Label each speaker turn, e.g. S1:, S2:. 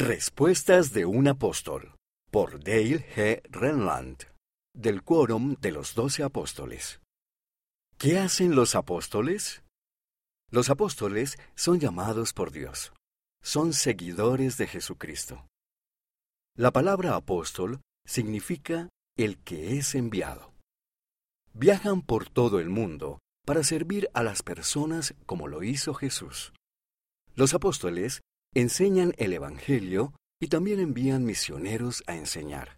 S1: Respuestas de un apóstol por Dale G. Renland del Quórum de los Doce Apóstoles. ¿Qué hacen los apóstoles? Los apóstoles son llamados por Dios. Son seguidores de Jesucristo. La palabra apóstol significa el que es enviado. Viajan por todo el mundo para servir a las personas como lo hizo Jesús. Los apóstoles enseñan el Evangelio y también envían misioneros a enseñar.